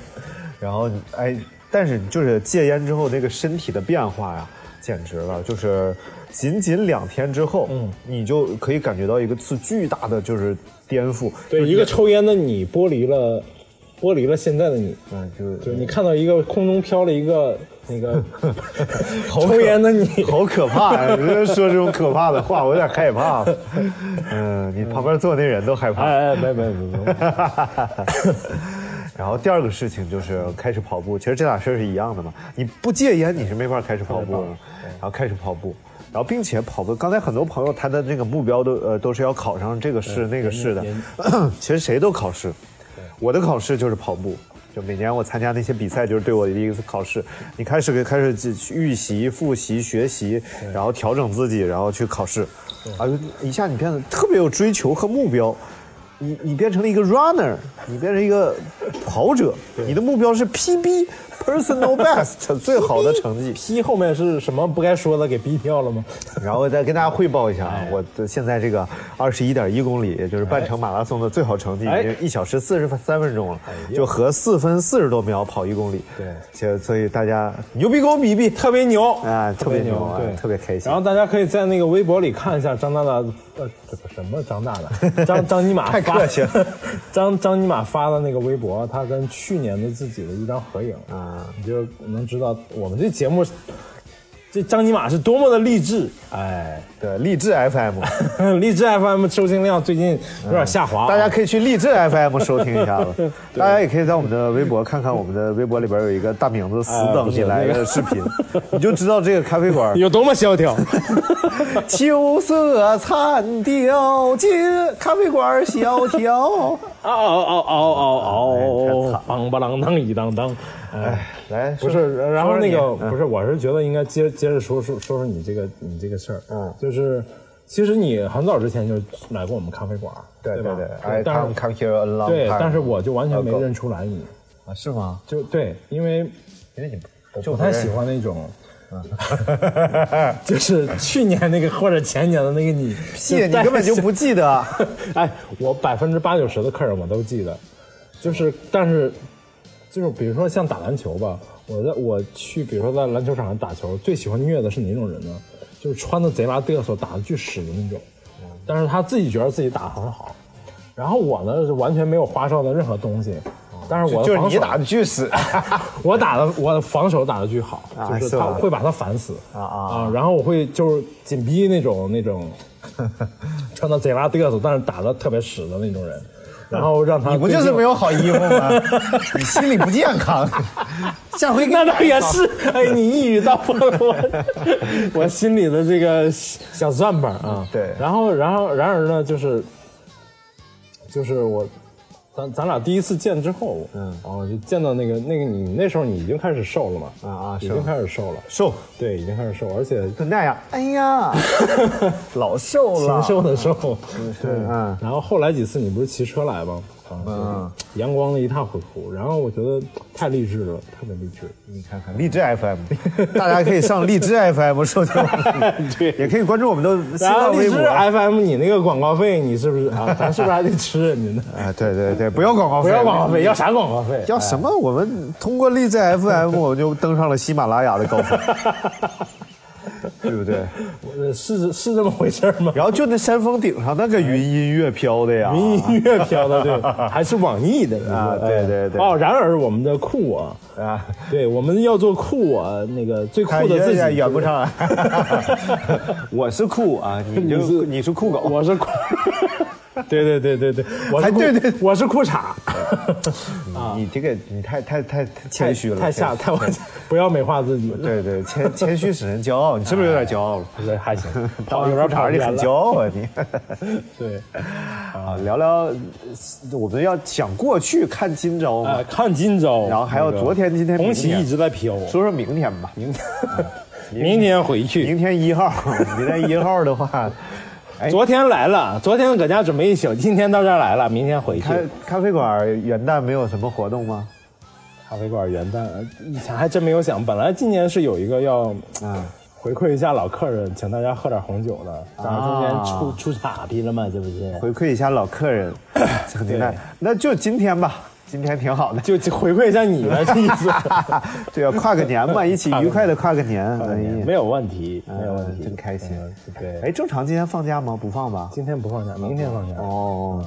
然后哎，但是就是戒烟之后那个身体的变化呀，简直了，就是仅仅两天之后，嗯，你就可以感觉到一个次巨大的就是颠覆，对，一个抽烟的你剥离了，剥离了现在的你。嗯，就就是你看到一个空中飘了一个那个 抽烟的你，好可怕呀！你这说这种可怕的话，我有点害怕。嗯，你旁边坐那人都害怕。哎哎，没没没没，然后第二个事情就是开始跑步，其实这俩事儿是一样的嘛。你不戒烟，你是没法开始跑步的。然后开始跑步，然后并且跑步，刚才很多朋友他的那个目标都呃都是要考上这个试那个试的，其实谁都考试。我的考试就是跑步，就每年我参加那些比赛，就是对我的一个考试。你开始开始预习、复习、学习，然后调整自己，然后去考试，啊，就一下你变得特别有追求和目标。你你变成了一个 runner，你变成一个跑者，你的目标是 PB personal best 最好的成绩。P 后面是什么不该说的给逼掉了吗？然后再跟大家汇报一下啊哎，我的现在这个二十一点一公里，也就是半程马拉松的最好成绩，哎。已经一小时四十三分钟了，呀就和四分四十多秒跑一公里。对。所以所以大家牛逼跟我比一比，特别牛。啊特别牛啊对，特别开心。然后大家可以在那个微博里看一下张大大，呃，这个什么张大大，张张尼玛太发客气了，张张尼玛发的那个微博，他跟去年的自己的一张合影啊，你就能知道我们这节目，这张尼玛是多么的励志，哎。对，励志 FM，励志 FM 收听量最近有点下滑啊、大家可以去励志 FM 收听一下子。大家也可以在我们的微博看看，我们的微博里边有一个大名字“死等你来”的视频，你就知道这个咖啡馆有多么萧条。秋色惨凋，街咖啡馆萧条。嗷嗷嗷嗷嗷哎嗷，梆吧啷当一当当。哎，来，不是，然后那个不是，我是觉得应该接接着说说说说你这个你这个事儿。嗯就是其实你很早之前就来过我们咖啡馆，对对对，但是 come come here a long 对，但是我就完全没认出来你，啊，是吗？就对，因为因为你我不太喜欢那种。就是去年那个或者前年的那个你，屁，你根本就不记得。哎，我百分之八九十的客人我都记得，就是但是就是比如说像打篮球吧，我在我去比如说在篮球场上打球，最喜欢虐的是哪种人呢？就是穿的贼拉嘚瑟，打的巨屎的那种，但是他自己觉得自己打的很好，然后我呢是完全没有花哨的任何东西。但是我的就是你打的巨死，我打的我的防守打的巨好，啊就是他会把他烦死啊啊然后我会就是紧逼那种那种 穿的贼拉嘚瑟，但是打的特别屎的那种人，然后让他你不就是没有好衣服吗？你心理不健康。下回给那倒也是，哎，你一语道破了我我心里的这个小算盘啊。对然后，然后，然而呢，就是就是我，咱咱俩第一次见之后，嗯，然后就见到那个那个你那时候你已经开始瘦了嘛？啊啊已经开始瘦了，瘦。对，已经开始瘦，而且就那样，哎呀，老瘦了，禽兽的瘦。对，嗯，然后后来几次你不是骑车来吗？嗯，阳光的一塌糊涂，然后我觉得太励志了，特别励志。你看看励志 FM，大家可以上励志 FM 收听，对也可以关注我们的新浪微博。FM，你那个广告费，你是不是啊？咱是不是还得吃人家的？啊，对对对，不要广告费，不要广告费，要啥广告费？要什么？我们通过励志 FM，我们就登上了喜马拉雅的高峰，对不对？呃是是这么回事吗？然后就那山峰顶上那个云音乐飘的呀，云音乐飘的，对，还是网易的啊对对对。哦，然而我们的酷我，啊，对，我们要做酷我那个最酷的自己，圆不上来。我是酷啊，你就你 是你是酷狗，我是酷。对对对对对，我是裤哎对对。我是裤衩，你这个你太太太太谦虚了，太下太往下，不要美化自己。对对，谦谦虚使人骄傲，你是不是有点骄傲了？对，还行，当跑有点跑你很。骄傲啊你。对，啊，聊聊我们要想过去看今朝看今朝，然后还有昨天今天红旗一直在飘，说说明天吧。明天，明天回去。明天一号，明天一号的话，哎，昨天来了，昨天搁家准备一宿，今天到这儿来了，明天回去。咖咖啡馆元旦没有什么活动吗？咖啡馆元旦，呃以前还真没有想，本来今年是有一个要嗯，回馈一下老客人，请大家喝点红酒的，然后中间出、啊出岔劈了嘛，这不是？回馈一下老客人，很简单，那就今天吧，今天挺好的。就就回馈一下你的意思，对啊，跨个年嘛，一起愉快的跨个年，没有问题，没有问题，真开心嗯对，哎，正常今天放假吗？不放吧？今天不放假，明天放假。哦，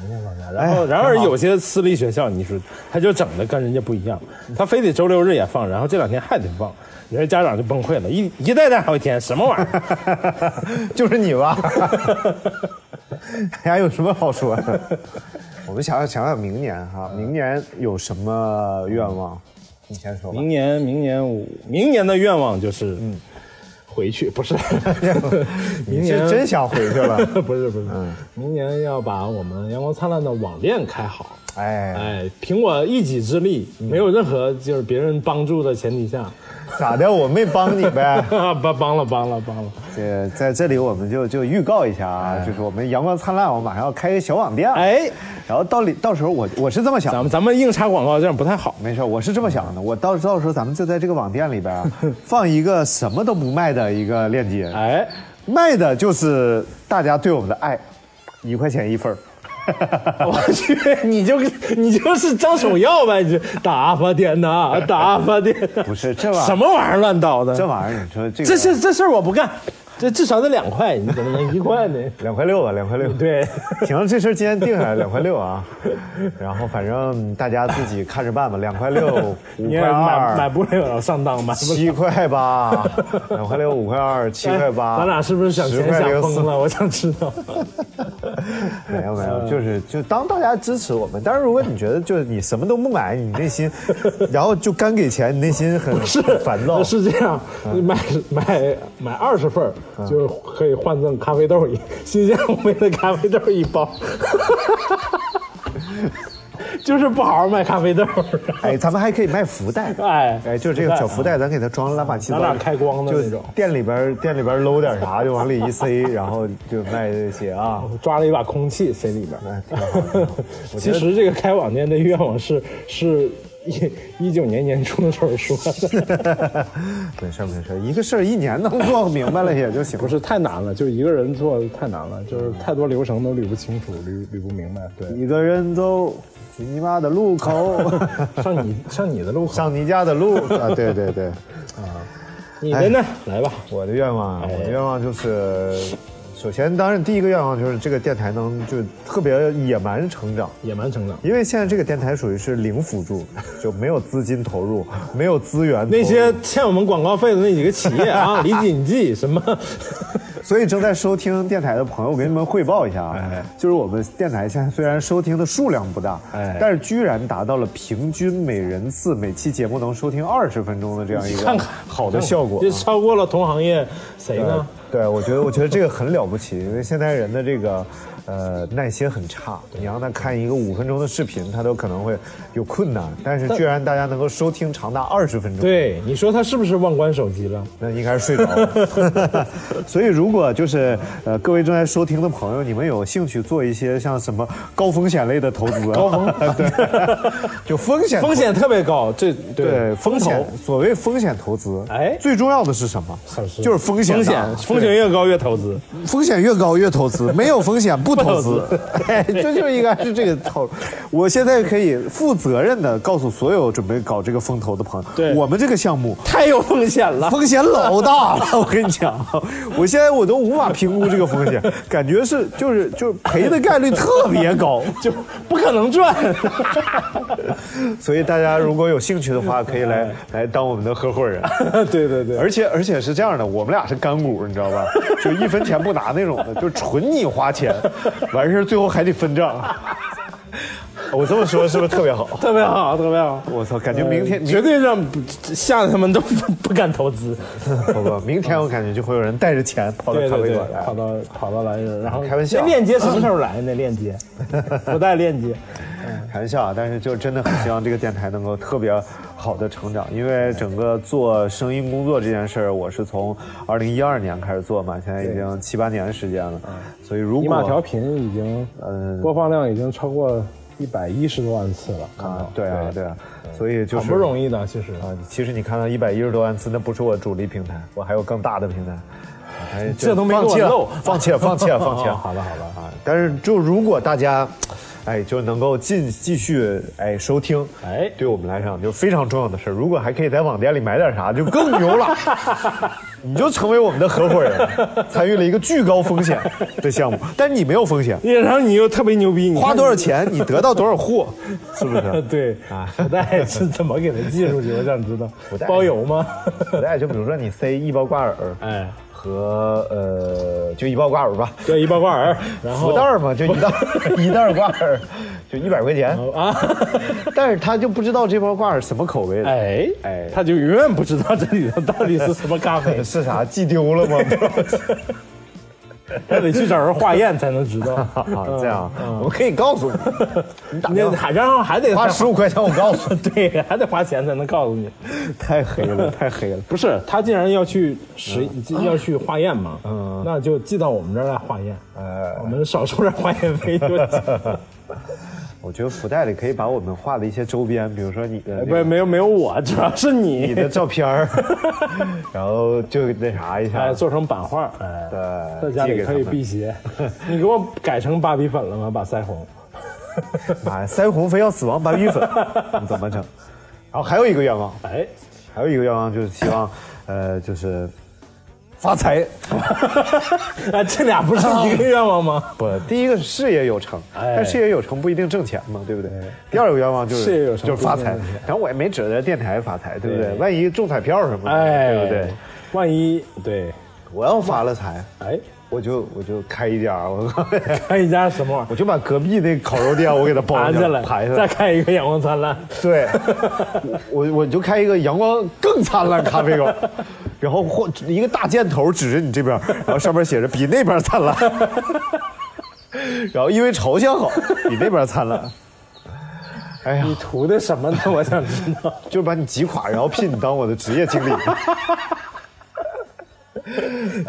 明天放假，然后，然而有些私立学校，你说他就整的跟人家不一样，他非得周六日也放，然后这两天还得放，人家家长就崩溃了，一一代代好几天，什么玩意儿？就是你吧？还有什么好说的？我们想想想想明年哈，明年有什么愿望？你先说吧。明年，明年我明年的愿望就是，嗯，回去不是，明年真想回去了？不是不是，明年要把我们阳光灿烂的网店开好。哎，哎，凭我一己之力，没有任何就是别人帮助的前提下，咋的？我没帮你呗？帮帮了帮了帮了，这在这里我们就就预告一下啊，就是我们阳光灿烂，我马上要开一个小网店，哎，然后到里到时候我我是这么想的。咱们咱们硬插广告这样不太好。没事，我是这么想的，我到到时候咱们就在这个网店里边啊，放一个什么都不卖的一个链接，哎，卖的就是大家对我们的爱，一块钱一份儿。我去，你就你就是张守耀呗，你就大发点呐，打发点呐，不是这玩意儿什么玩意儿乱倒的？这玩意儿，你说这个这是这事儿我不干，这至少得两块，你怎么能一块呢？两块六吧，两块六。对，行，这事儿今天定下来两块六啊，然后反正大家自己看着办吧，两块六，五你块买买，不了上当，买。七块八，两块六，五块二，七块八。咱俩是不是想钱想疯10.04了？我想知道。没有没有，就是就当大家支持我们。但是如果你觉得就是你什么都不买，你内心，然后就干给钱，你内心很是烦躁。是这样，嗯买买买二十份儿就是可以换赠咖啡豆一 新鲜烘焙的咖啡豆一包，就是不好好卖咖啡豆。哎，咱们还可以卖福袋。哎哎，就是这个小福袋，咱给它装乱七八糟，哪哪开光的就那种。店里边店里边搂点啥，就往里一塞，然后就卖这些啊。抓了一把空气塞里边哎其实这个开网店的愿望是是一一九年年初的时候说的，没事儿没事儿，一个事儿一年能做明白了也就行。不是太难了，就一个人做太难了，就是太多流程都捋不清楚，捋捋不明白。对，一个人走去你妈的路口，上你上你的路口，上你家的路 啊！对对对，啊你的呢？来吧，我的愿望我的愿望就是，首先当然第一个愿望就是这个电台能就特别野蛮成长。野蛮成长。因为现在这个电台属于是零辅助，就没有资金投入，没有资源，那些欠我们广告费的那几个企业啊，李锦记什么，所以正在收听电台的朋友，我给你们汇报一下啊，哎就是我们电台现在虽然收听的数量不大，哎但是居然达到了平均每人次每期节目能收听二十分钟的这样一个好的效果啊。这超过了同行业谁呢？对，我觉得我觉得这个很了不起，因为现在人的这个呃耐心很差，你让他看一个五分钟的视频，他都可能会有困难，但是居然大家能够收听长达二十分钟，对，你说他是不是忘关手机了？那应该是睡着了。所以，如果就是呃各位正在收听的朋友，你们有兴趣做一些像什么高风险类的投资，高风对，就风险风险特别高，这对风险投，所谓风险投资，哎。最重要的是什么？什么？就是风险，风险风险越高越投资。风险越高越投资，没有风险不投资。哎，这就应该是这个套路。我现在可以负责任的告诉所有准备搞这个风投的朋友，对我们这个项目太有风险了，风险老大了，我跟你讲，我现在我都无法评估这个风险，感觉是就是就是赔的概率特别高，就不可能赚。所以大家如果有兴趣的话，可以来 来当我们的合伙人。对对对，而且而且是这样的，我们俩是干股，你知道吧？就一分钱不拿那种的，就纯你花钱，完事最后还得分账。我这么说是不是特别好？特别好，特别好。我操，感觉明天绝对让不吓得他们都不不敢投资。不不，明天我感觉就会有人带着钱跑到咖啡馆来，跑。到跑到来，然后开玩笑那链接什么时候来？那链接，不带链接。开玩笑啊，但是就真的很希望这个电台能够特别好的成长，因为整个做声音工作这件事儿，我是从二零一二年开始做嘛，现在已经七八年的时间了，所以如尼玛调果频已经嗯播放量已经超过一百一十多万次了，看到啊，对啊对啊，所以就是很不容易的，其实啊，其实你看到一百一十多万次，那不是我主力平台，我还有更大的平台。哎，这都没给我放弃了漏放弃了，放弃了，放弃了。哦 好了好了啊！但是就如果大家，哎，就能够进继续哎收听，哎对我们来讲就非常重要的事儿。如果还可以在网店里买点啥，就更牛了。你就成为我们的合伙人，参与了一个巨高风险的项目，但你没有风险，然后你又特别牛逼，你花多少？钱你得到多少货，是不是？对啊福袋是怎么给它寄出去？我想知道福袋，包邮吗？福袋就比如说你塞一包挂耳，哎，和呃，就一包挂耳吧，对，一包挂耳，然后福袋嘛，就一袋 一袋挂耳，就一百块钱。啊，但是他就不知道这包挂耳什么口味的，哎哎他就永远不知道这里头到底是什么咖啡。是啥寄丢了吗？还 得去找人化验才能知道。啊，这样，我可以告诉你，你打电话你还然后还得花再十五块钱，我告诉你，对，还得花钱才能告诉你。太黑了，太黑了。不是，他既然要去实、要去化验嘛，嗯，那就寄到我们这儿来化验，呃我们少收点化验费就行。我觉得福袋里可以把我们画的一些周边，比如说你的那不是没有没有我，主要是你你的照片儿，然后就那啥一下哎，做成版画，哎，对在家里可以辟邪。你给我改成芭比粉了吗？把腮红。妈呀，腮红非要死亡芭比粉，你怎么整？然后还有一个愿望，哎，还有一个愿望就是希望，呃，就是发财。啊，这俩不是一个愿望吗？不，第一个是事业有成，哎但事业有成不一定挣钱嘛，对不对？第二个愿望就是事业有成就是发财不一定挣钱，然后我也没指着电台发财，对不对？万一中彩票什么的，哎，对不对？？万一对，我要发了财，哎，我就我就开一家，我 开一家什么玩意我就把隔壁那烤肉店我给它？包盘下来，排下来，再开一个阳光灿烂。对，我我就开一个阳光更灿烂咖啡馆，然后或一个大箭头指着你这边，然后上面写着比那边灿烂，然后因为朝向好，比那边灿烂。哎呀，你图的什么呢？我想知道。就是把你挤垮，然后聘你当我的职业经理。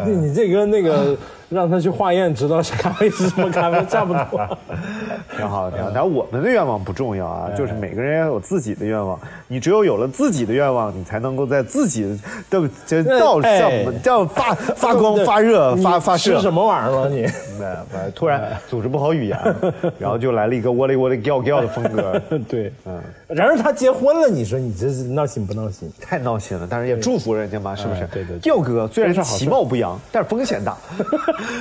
你 你这跟那个让他去化验，知道是咖啡是什么咖啡差不多。挺好，挺好。但我们的愿望不重要啊，就是每个人要有自己的愿望。你只有有了自己的愿望，你才能够在自己的这道哎上叫发发光、发热、发发射吃。什么玩意儿了你？对，突然组织不好语言，然后就来了一个窝里窝里叫叫的风格，对，嗯，然而他结婚了，你说你这是闹心不闹心？太闹心了。但是也祝福人家嘛，是不是哎？对对对调哥虽然是其貌不扬，但是风险大。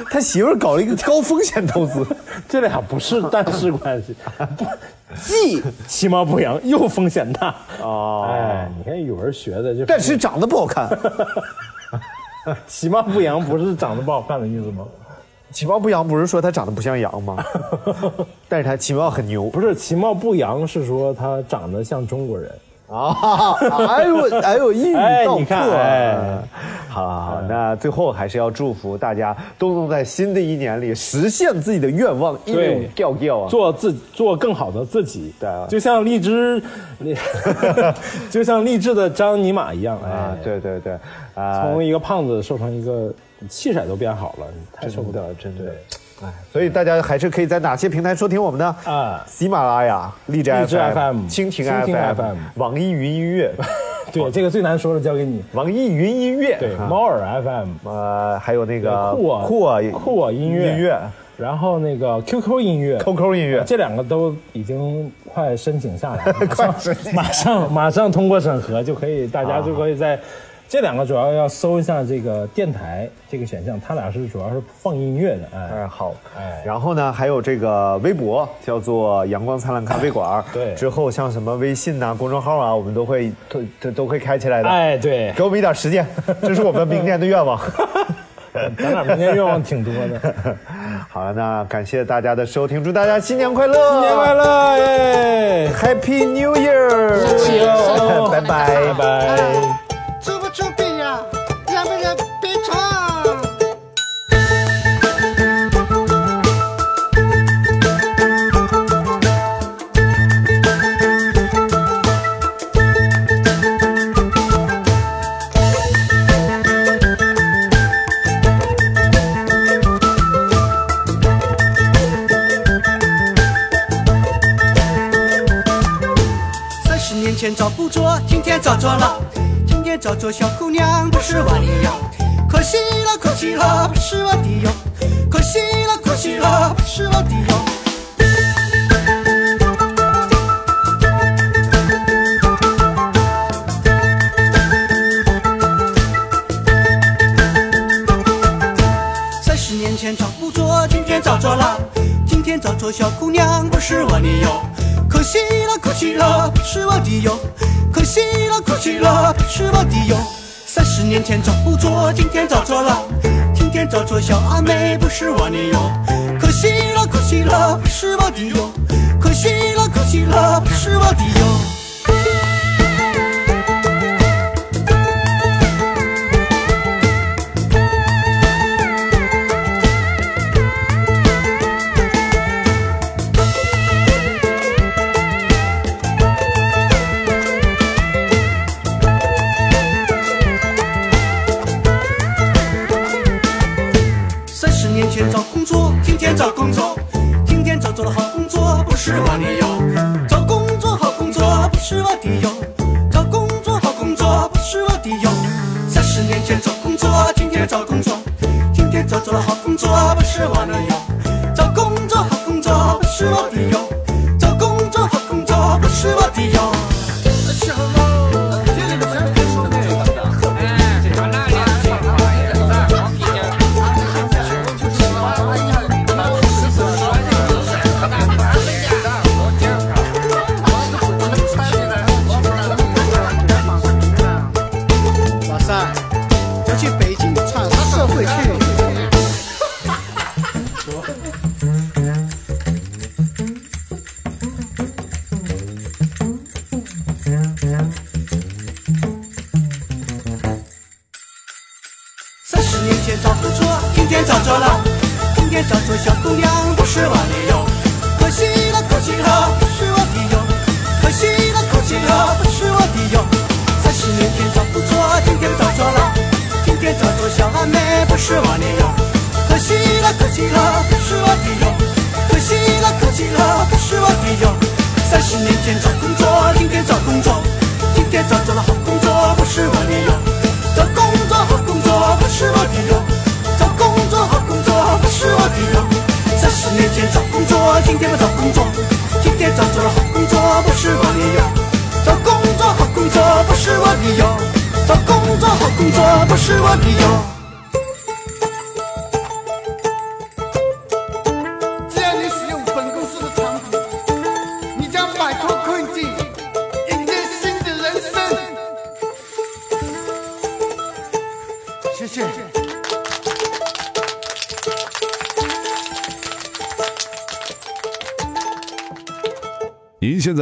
他媳妇儿搞了一个高风险投资，这俩不是但是关系，不既其貌不扬又风险大。哦哎，你看语文学的就，但是长得不好看。其貌不扬不是长得不好看的意思吗？其貌不扬不是说他长得不像羊吗？但是他其貌很牛。不是其貌不扬是说他长得像中国人。啊！哎呦哎呦，一语道破。哎哎。好好好，那最后还是要祝福大家都能在新的一年里实现自己的愿望，一对路调调啊！做自做更好的自己，对。啊就像励志，就像励志的张尼玛一样，啊哎，，对对对，啊，从一个胖子瘦成一个气色都变好了，太受不了，真的。哎，所以大家还是可以在哪些平台收听我们呢？啊。喜马拉雅、荔枝 FM、蜻蜓 FM、网易云音乐、对，这个最难说的交给你。网易云音乐，猫耳 FM、呃，还有那个酷我酷我酷我音乐。音乐、然后那个 QQ 音乐、QQ 音乐，这两个都已经快申请下来了，马 快上申请。马上马上通过审核就可以，大家啊就可以在这两个主要要搜一下这个电台这个选项，它俩是主要是放音乐的，哎，哎，好，哎然后呢，还有这个微博叫做“阳光灿烂咖啡馆”，对之后像什么微信呐、公众号啊，我们都会都都都会开起来的。哎，对，给我们一点时间，这是我们明年的愿望。咱俩明年愿望挺多的，好了，那感谢大家的收听，祝大家新年快乐！新年快乐，耶！，Happy New Year！拜 拜拜。前找不着，今天找着了。今天找着小姑娘，不是我的哟。可惜了，可惜了，不是我的哟。可惜了，可惜了，不是我昨天找不着，今天找着了。今天找着小阿妹，不是我的哟。可惜了，可惜了，不是我的哟。可惜了，可惜了，不是我的哟。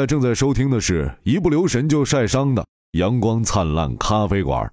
正在收听的是一不留神就晒伤的阳光灿烂咖啡馆。